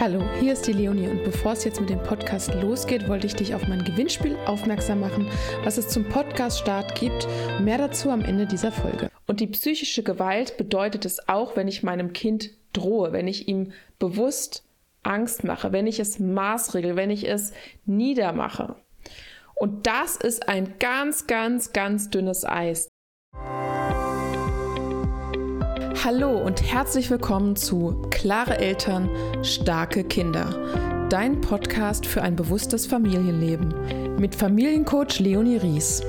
Hallo, hier ist die Leonie und bevor es jetzt mit dem Podcast losgeht, wollte ich dich auf mein Gewinnspiel aufmerksam machen, was es zum Podcast-Start gibt. Mehr dazu am Ende dieser Folge. Und die psychische Gewalt bedeutet es auch, wenn ich meinem Kind drohe, wenn ich ihm bewusst Angst mache, wenn ich es maßregel, wenn ich es niedermache. Und das ist ein ganz, ganz, ganz dünnes Eis. Hallo und herzlich willkommen zu Klare Eltern, starke Kinder. Dein Podcast für ein bewusstes Familienleben mit Familiencoach Leonie Ries.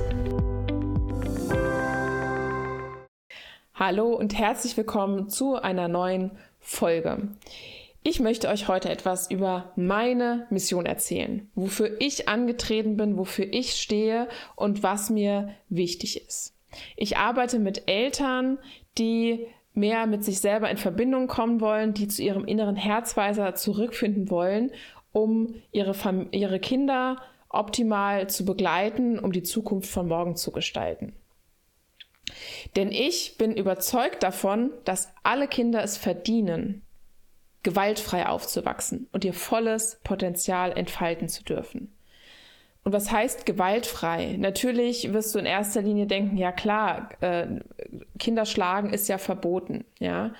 Hallo und herzlich willkommen zu einer neuen Folge. Ich möchte euch heute etwas über meine Mission erzählen, wofür ich angetreten bin, wofür ich stehe und was mir wichtig ist. Ich arbeite mit Eltern, die mehr mit sich selber in Verbindung kommen wollen, die zu ihrem inneren Herzweiser zurückfinden wollen, um ihre, Fam ihre Kinder optimal zu begleiten, um die Zukunft von morgen zu gestalten. Denn ich bin überzeugt davon, dass alle Kinder es verdienen, gewaltfrei aufzuwachsen und ihr volles Potenzial entfalten zu dürfen. Und was heißt gewaltfrei? Natürlich wirst du in erster Linie denken, ja klar, äh, Kinder schlagen ist ja verboten. Ja,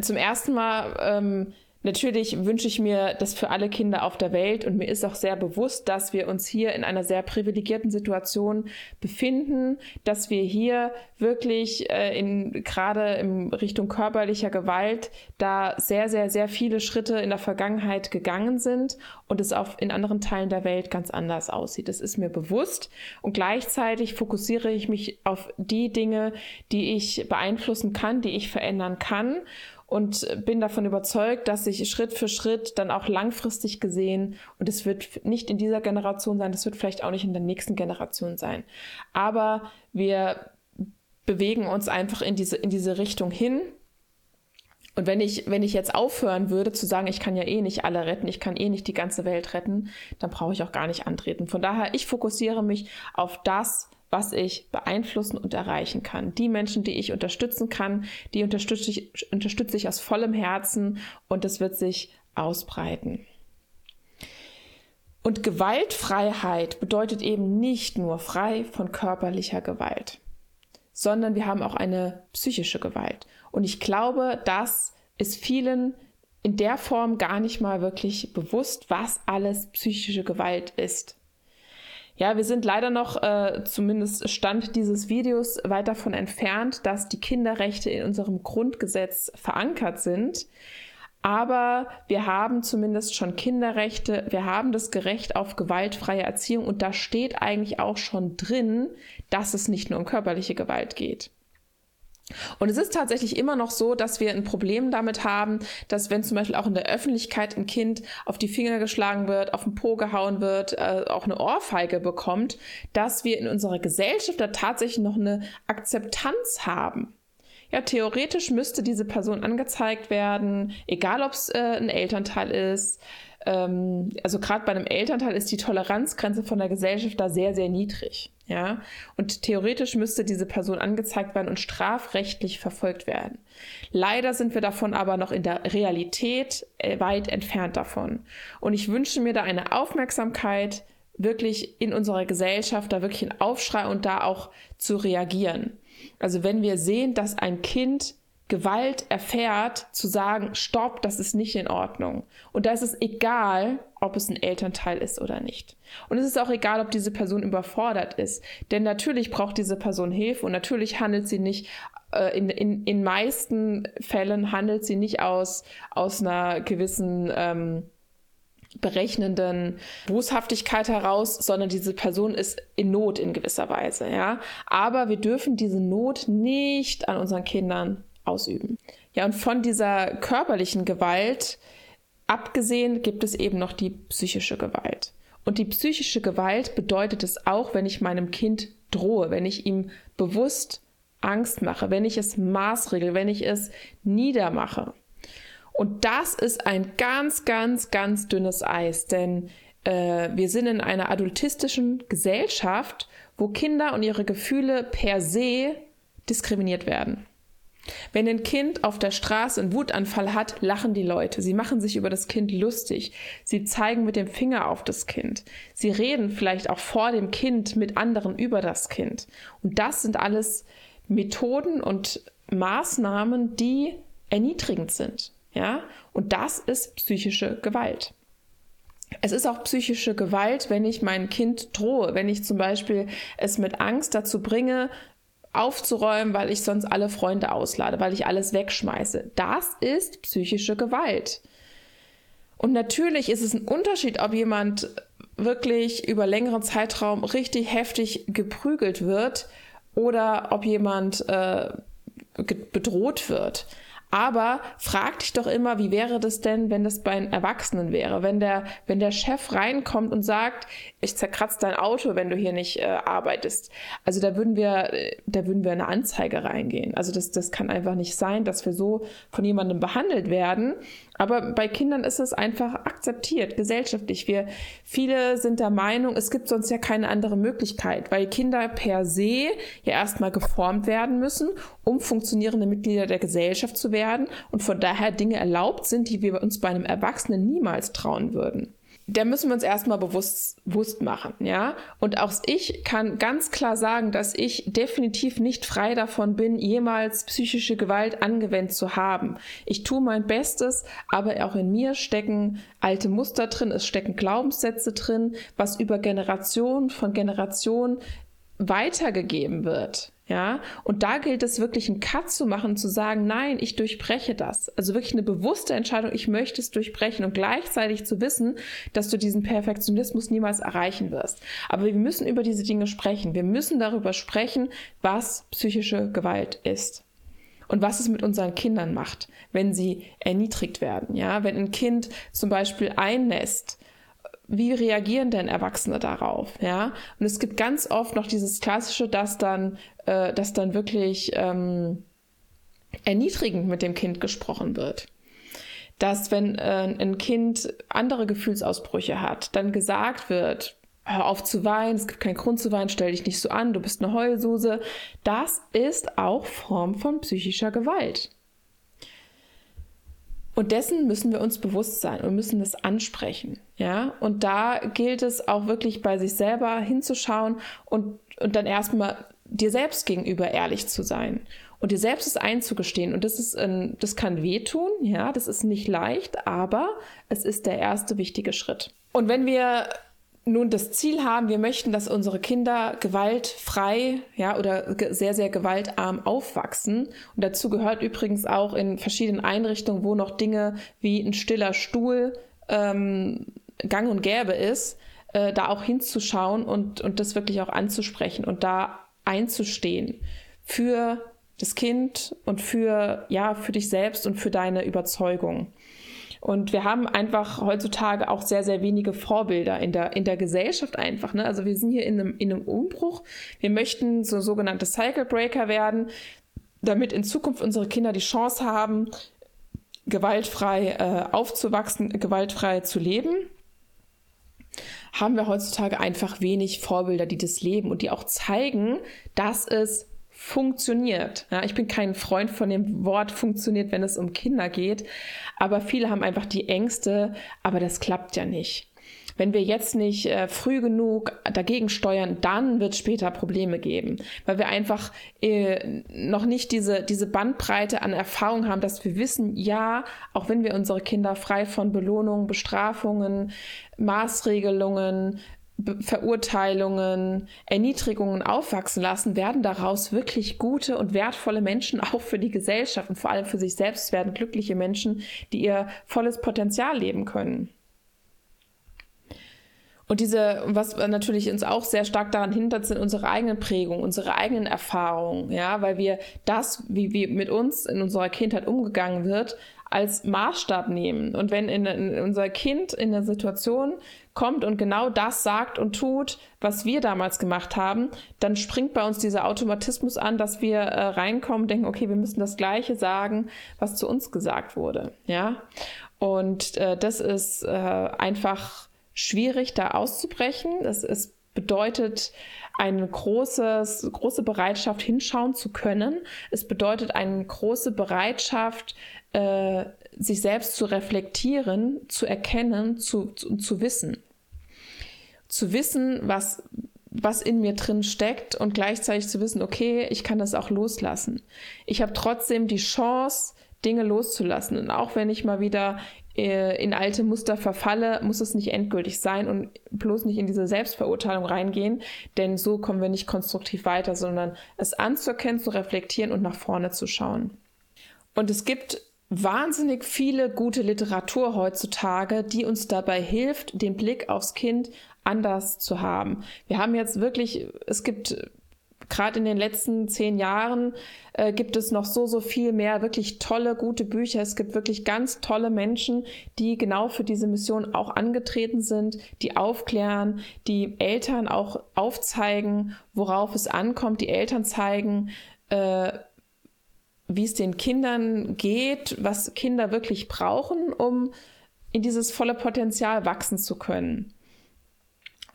zum ersten Mal ähm, Natürlich wünsche ich mir das für alle Kinder auf der Welt und mir ist auch sehr bewusst, dass wir uns hier in einer sehr privilegierten Situation befinden, dass wir hier wirklich äh, in gerade in Richtung körperlicher Gewalt da sehr sehr sehr viele Schritte in der Vergangenheit gegangen sind und es auch in anderen Teilen der Welt ganz anders aussieht. Das ist mir bewusst und gleichzeitig fokussiere ich mich auf die Dinge, die ich beeinflussen kann, die ich verändern kann und bin davon überzeugt, dass sich Schritt für Schritt dann auch langfristig gesehen, und es wird nicht in dieser Generation sein, das wird vielleicht auch nicht in der nächsten Generation sein, aber wir bewegen uns einfach in diese, in diese Richtung hin. Und wenn ich, wenn ich jetzt aufhören würde zu sagen, ich kann ja eh nicht alle retten, ich kann eh nicht die ganze Welt retten, dann brauche ich auch gar nicht antreten. Von daher, ich fokussiere mich auf das, was ich beeinflussen und erreichen kann. Die Menschen, die ich unterstützen kann, die unterstütze ich, unterstütze ich aus vollem Herzen und es wird sich ausbreiten. Und Gewaltfreiheit bedeutet eben nicht nur frei von körperlicher Gewalt, sondern wir haben auch eine psychische Gewalt. Und ich glaube, das ist vielen in der Form gar nicht mal wirklich bewusst, was alles psychische Gewalt ist. Ja, wir sind leider noch, äh, zumindest Stand dieses Videos, weit davon entfernt, dass die Kinderrechte in unserem Grundgesetz verankert sind. Aber wir haben zumindest schon Kinderrechte, wir haben das Gerecht auf gewaltfreie Erziehung und da steht eigentlich auch schon drin, dass es nicht nur um körperliche Gewalt geht. Und es ist tatsächlich immer noch so, dass wir ein Problem damit haben, dass wenn zum Beispiel auch in der Öffentlichkeit ein Kind auf die Finger geschlagen wird, auf den Po gehauen wird, äh, auch eine Ohrfeige bekommt, dass wir in unserer Gesellschaft da tatsächlich noch eine Akzeptanz haben. Ja, theoretisch müsste diese Person angezeigt werden, egal ob es äh, ein Elternteil ist. Ähm, also gerade bei einem Elternteil ist die Toleranzgrenze von der Gesellschaft da sehr, sehr niedrig. Ja, und theoretisch müsste diese Person angezeigt werden und strafrechtlich verfolgt werden. Leider sind wir davon aber noch in der Realität äh, weit entfernt davon. Und ich wünsche mir da eine Aufmerksamkeit wirklich in unserer Gesellschaft, da wirklich ein Aufschrei und da auch zu reagieren. Also wenn wir sehen, dass ein Kind Gewalt erfährt, zu sagen, stopp, das ist nicht in Ordnung. Und da ist es egal, ob es ein Elternteil ist oder nicht. Und es ist auch egal, ob diese Person überfordert ist. Denn natürlich braucht diese Person Hilfe und natürlich handelt sie nicht, äh, in, in, in meisten Fällen handelt sie nicht aus, aus einer gewissen ähm, berechnenden Boshaftigkeit heraus, sondern diese Person ist in Not in gewisser Weise, ja. Aber wir dürfen diese Not nicht an unseren Kindern ausüben. Ja, und von dieser körperlichen Gewalt abgesehen gibt es eben noch die psychische Gewalt. Und die psychische Gewalt bedeutet es auch, wenn ich meinem Kind drohe, wenn ich ihm bewusst Angst mache, wenn ich es maßregel, wenn ich es niedermache. Und das ist ein ganz, ganz, ganz dünnes Eis, denn äh, wir sind in einer adultistischen Gesellschaft, wo Kinder und ihre Gefühle per se diskriminiert werden. Wenn ein Kind auf der Straße einen Wutanfall hat, lachen die Leute. Sie machen sich über das Kind lustig. Sie zeigen mit dem Finger auf das Kind. Sie reden vielleicht auch vor dem Kind mit anderen über das Kind. Und das sind alles Methoden und Maßnahmen, die erniedrigend sind. Ja? Und das ist psychische Gewalt. Es ist auch psychische Gewalt, wenn ich mein Kind drohe, wenn ich zum Beispiel es mit Angst dazu bringe, aufzuräumen, weil ich sonst alle Freunde auslade, weil ich alles wegschmeiße. Das ist psychische Gewalt. Und natürlich ist es ein Unterschied, ob jemand wirklich über längeren Zeitraum richtig heftig geprügelt wird oder ob jemand äh, bedroht wird. Aber frag dich doch immer, wie wäre das denn, wenn das bei einem Erwachsenen wäre? Wenn der, wenn der Chef reinkommt und sagt, ich zerkratze dein Auto, wenn du hier nicht äh, arbeitest. Also da würden wir, äh, da würden wir eine Anzeige reingehen. Also das, das kann einfach nicht sein, dass wir so von jemandem behandelt werden. Aber bei Kindern ist es einfach akzeptiert, gesellschaftlich. Wir, viele sind der Meinung, es gibt sonst ja keine andere Möglichkeit, weil Kinder per se ja erstmal geformt werden müssen, um funktionierende Mitglieder der Gesellschaft zu werden und von daher Dinge erlaubt sind, die wir uns bei einem Erwachsenen niemals trauen würden da müssen wir uns erstmal bewusst, bewusst machen, ja. Und auch ich kann ganz klar sagen, dass ich definitiv nicht frei davon bin, jemals psychische Gewalt angewendet zu haben. Ich tue mein Bestes, aber auch in mir stecken alte Muster drin, es stecken Glaubenssätze drin, was über Generationen von Generationen weitergegeben wird. Ja, und da gilt es wirklich einen Cut zu machen zu sagen, nein, ich durchbreche das. Also wirklich eine bewusste Entscheidung, ich möchte es durchbrechen und gleichzeitig zu wissen, dass du diesen Perfektionismus niemals erreichen wirst. Aber wir müssen über diese Dinge sprechen. Wir müssen darüber sprechen, was psychische Gewalt ist. Und was es mit unseren Kindern macht, wenn sie erniedrigt werden. Ja, wenn ein Kind zum Beispiel einnässt, wie reagieren denn Erwachsene darauf? Ja, und es gibt ganz oft noch dieses klassische, dass dann, äh, dass dann wirklich ähm, erniedrigend mit dem Kind gesprochen wird. Dass wenn äh, ein Kind andere Gefühlsausbrüche hat, dann gesagt wird, hör auf zu weinen, es gibt keinen Grund zu weinen, stell dich nicht so an, du bist eine Heulsuse. Das ist auch Form von psychischer Gewalt. Und dessen müssen wir uns bewusst sein und müssen das ansprechen. Ja, und da gilt es auch wirklich bei sich selber hinzuschauen und, und dann erstmal dir selbst gegenüber ehrlich zu sein und dir selbst es einzugestehen. Und das ist, ein, das kann wehtun, ja, das ist nicht leicht, aber es ist der erste wichtige Schritt. Und wenn wir nun das Ziel haben, wir möchten, dass unsere Kinder gewaltfrei, ja, oder sehr, sehr gewaltarm aufwachsen. Und dazu gehört übrigens auch in verschiedenen Einrichtungen, wo noch Dinge wie ein stiller Stuhl ähm, gang und gäbe ist, äh, da auch hinzuschauen und, und das wirklich auch anzusprechen und da einzustehen für das Kind und für, ja, für dich selbst und für deine Überzeugung. Und wir haben einfach heutzutage auch sehr, sehr wenige Vorbilder in der, in der Gesellschaft einfach. Ne? Also wir sind hier in einem, in einem Umbruch. Wir möchten so sogenannte Cycle Breaker werden, damit in Zukunft unsere Kinder die Chance haben, gewaltfrei äh, aufzuwachsen, gewaltfrei zu leben haben wir heutzutage einfach wenig Vorbilder, die das leben und die auch zeigen, dass es funktioniert. Ja, ich bin kein Freund von dem Wort funktioniert, wenn es um Kinder geht, aber viele haben einfach die Ängste, aber das klappt ja nicht. Wenn wir jetzt nicht äh, früh genug dagegen steuern, dann wird es später Probleme geben, weil wir einfach äh, noch nicht diese, diese Bandbreite an Erfahrung haben, dass wir wissen, ja, auch wenn wir unsere Kinder frei von Belohnungen, Bestrafungen, Maßregelungen, Verurteilungen, Erniedrigungen aufwachsen lassen, werden daraus wirklich gute und wertvolle Menschen auch für die Gesellschaft und vor allem für sich selbst werden glückliche Menschen, die ihr volles Potenzial leben können. Und diese, was natürlich uns auch sehr stark daran hindert, sind unsere eigenen Prägungen, unsere eigenen Erfahrungen, ja, weil wir das, wie, wie mit uns in unserer Kindheit umgegangen wird, als Maßstab nehmen. Und wenn in, in unser Kind in der Situation kommt und genau das sagt und tut, was wir damals gemacht haben, dann springt bei uns dieser Automatismus an, dass wir äh, reinkommen, denken, okay, wir müssen das Gleiche sagen, was zu uns gesagt wurde. Ja, und äh, das ist äh, einfach schwierig, da auszubrechen. Das ist bedeutet eine große, große Bereitschaft, hinschauen zu können. Es bedeutet eine große Bereitschaft, äh, sich selbst zu reflektieren, zu erkennen, zu, zu, zu wissen. Zu wissen, was, was in mir drin steckt und gleichzeitig zu wissen, okay, ich kann das auch loslassen. Ich habe trotzdem die Chance, Dinge loszulassen. Und auch wenn ich mal wieder äh, in alte Muster verfalle, muss es nicht endgültig sein und bloß nicht in diese Selbstverurteilung reingehen, denn so kommen wir nicht konstruktiv weiter, sondern es anzuerkennen, zu reflektieren und nach vorne zu schauen. Und es gibt wahnsinnig viele gute Literatur heutzutage, die uns dabei hilft, den Blick aufs Kind anders zu haben. Wir haben jetzt wirklich, es gibt gerade in den letzten zehn Jahren äh, gibt es noch so, so viel mehr wirklich tolle, gute Bücher. Es gibt wirklich ganz tolle Menschen, die genau für diese Mission auch angetreten sind, die aufklären, die Eltern auch aufzeigen, worauf es ankommt. Die Eltern zeigen, äh, wie es den Kindern geht, was Kinder wirklich brauchen, um in dieses volle Potenzial wachsen zu können.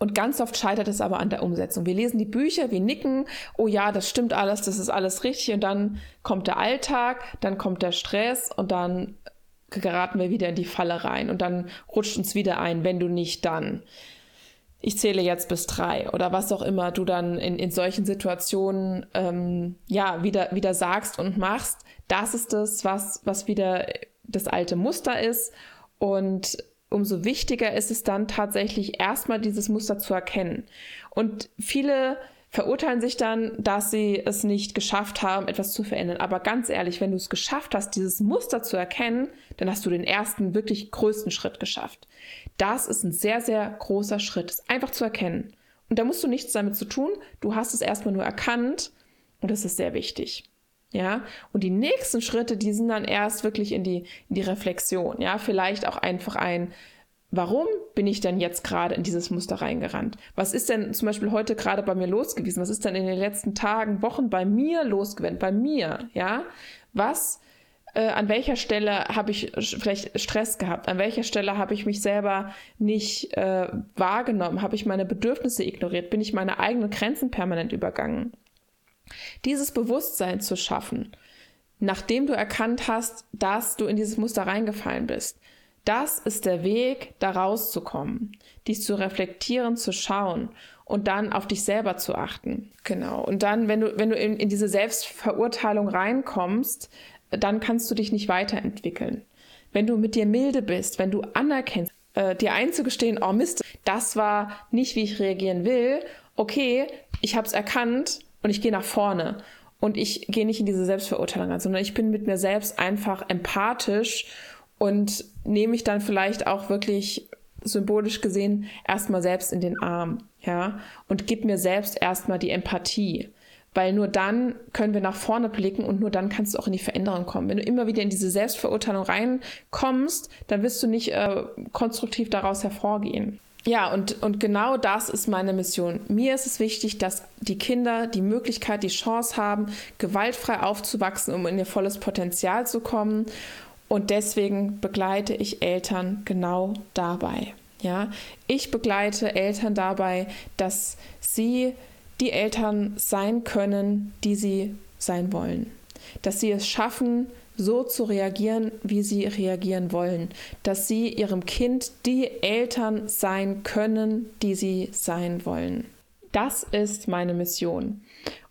Und ganz oft scheitert es aber an der Umsetzung. Wir lesen die Bücher, wir nicken, oh ja, das stimmt alles, das ist alles richtig. Und dann kommt der Alltag, dann kommt der Stress und dann geraten wir wieder in die Falle rein. Und dann rutscht uns wieder ein, wenn du nicht dann. Ich zähle jetzt bis drei oder was auch immer du dann in, in solchen Situationen ähm, ja wieder, wieder sagst und machst. Das ist das, was, was wieder das alte Muster ist. Und umso wichtiger ist es dann tatsächlich erstmal dieses Muster zu erkennen. Und viele verurteilen sich dann, dass sie es nicht geschafft haben, etwas zu verändern. Aber ganz ehrlich, wenn du es geschafft hast, dieses Muster zu erkennen, dann hast du den ersten, wirklich größten Schritt geschafft. Das ist ein sehr, sehr großer Schritt, es einfach zu erkennen. Und da musst du nichts damit zu tun. Du hast es erstmal nur erkannt und das ist sehr wichtig. Ja, und die nächsten Schritte, die sind dann erst wirklich in die, in die Reflexion. Ja, vielleicht auch einfach ein, warum bin ich denn jetzt gerade in dieses Muster reingerannt? Was ist denn zum Beispiel heute gerade bei mir los gewesen? Was ist denn in den letzten Tagen, Wochen bei mir losgewesen? Bei mir, ja? Was, äh, an welcher Stelle habe ich vielleicht Stress gehabt? An welcher Stelle habe ich mich selber nicht äh, wahrgenommen? Habe ich meine Bedürfnisse ignoriert? Bin ich meine eigenen Grenzen permanent übergangen? Dieses Bewusstsein zu schaffen, nachdem du erkannt hast, dass du in dieses Muster reingefallen bist, das ist der Weg, da rauszukommen, dich zu reflektieren, zu schauen und dann auf dich selber zu achten. Genau. Und dann, wenn du, wenn du in, in diese Selbstverurteilung reinkommst, dann kannst du dich nicht weiterentwickeln. Wenn du mit dir milde bist, wenn du anerkennst, äh, dir einzugestehen, oh Mist, das war nicht, wie ich reagieren will, okay, ich habe es erkannt und ich gehe nach vorne und ich gehe nicht in diese Selbstverurteilung an, sondern ich bin mit mir selbst einfach empathisch und nehme mich dann vielleicht auch wirklich symbolisch gesehen erstmal selbst in den Arm, ja, und gib mir selbst erstmal die Empathie. Weil nur dann können wir nach vorne blicken und nur dann kannst du auch in die Veränderung kommen. Wenn du immer wieder in diese Selbstverurteilung reinkommst, dann wirst du nicht äh, konstruktiv daraus hervorgehen. Ja, und, und genau das ist meine Mission. Mir ist es wichtig, dass die Kinder die Möglichkeit, die Chance haben, gewaltfrei aufzuwachsen, um in ihr volles Potenzial zu kommen. Und deswegen begleite ich Eltern genau dabei. Ja, ich begleite Eltern dabei, dass sie die Eltern sein können, die sie sein wollen. Dass sie es schaffen, so zu reagieren, wie sie reagieren wollen, dass sie ihrem Kind die Eltern sein können, die sie sein wollen. Das ist meine Mission.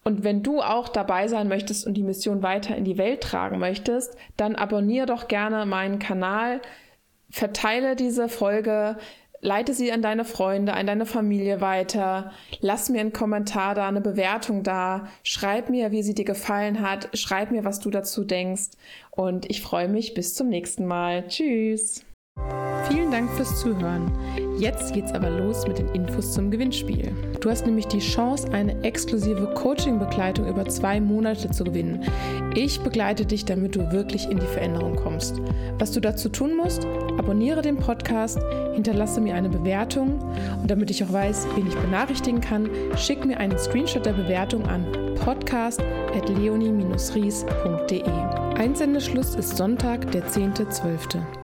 Und wenn du auch dabei sein möchtest und die Mission weiter in die Welt tragen möchtest, dann abonniere doch gerne meinen Kanal, verteile diese Folge, leite sie an deine Freunde, an deine Familie weiter. Lass mir einen Kommentar da, eine Bewertung da. Schreib mir, wie sie dir gefallen hat. Schreib mir, was du dazu denkst. Und ich freue mich bis zum nächsten Mal. Tschüss. Vielen Dank fürs Zuhören. Jetzt geht's aber los mit den Infos zum Gewinnspiel. Du hast nämlich die Chance, eine exklusive Coaching-Begleitung über zwei Monate zu gewinnen. Ich begleite dich, damit du wirklich in die Veränderung kommst. Was du dazu tun musst, abonniere den Podcast, hinterlasse mir eine Bewertung und damit ich auch weiß, wen ich benachrichtigen kann, schick mir einen Screenshot der Bewertung an podcast.leonie-ries.de. Einsendeschluss ist Sonntag, der 10.12.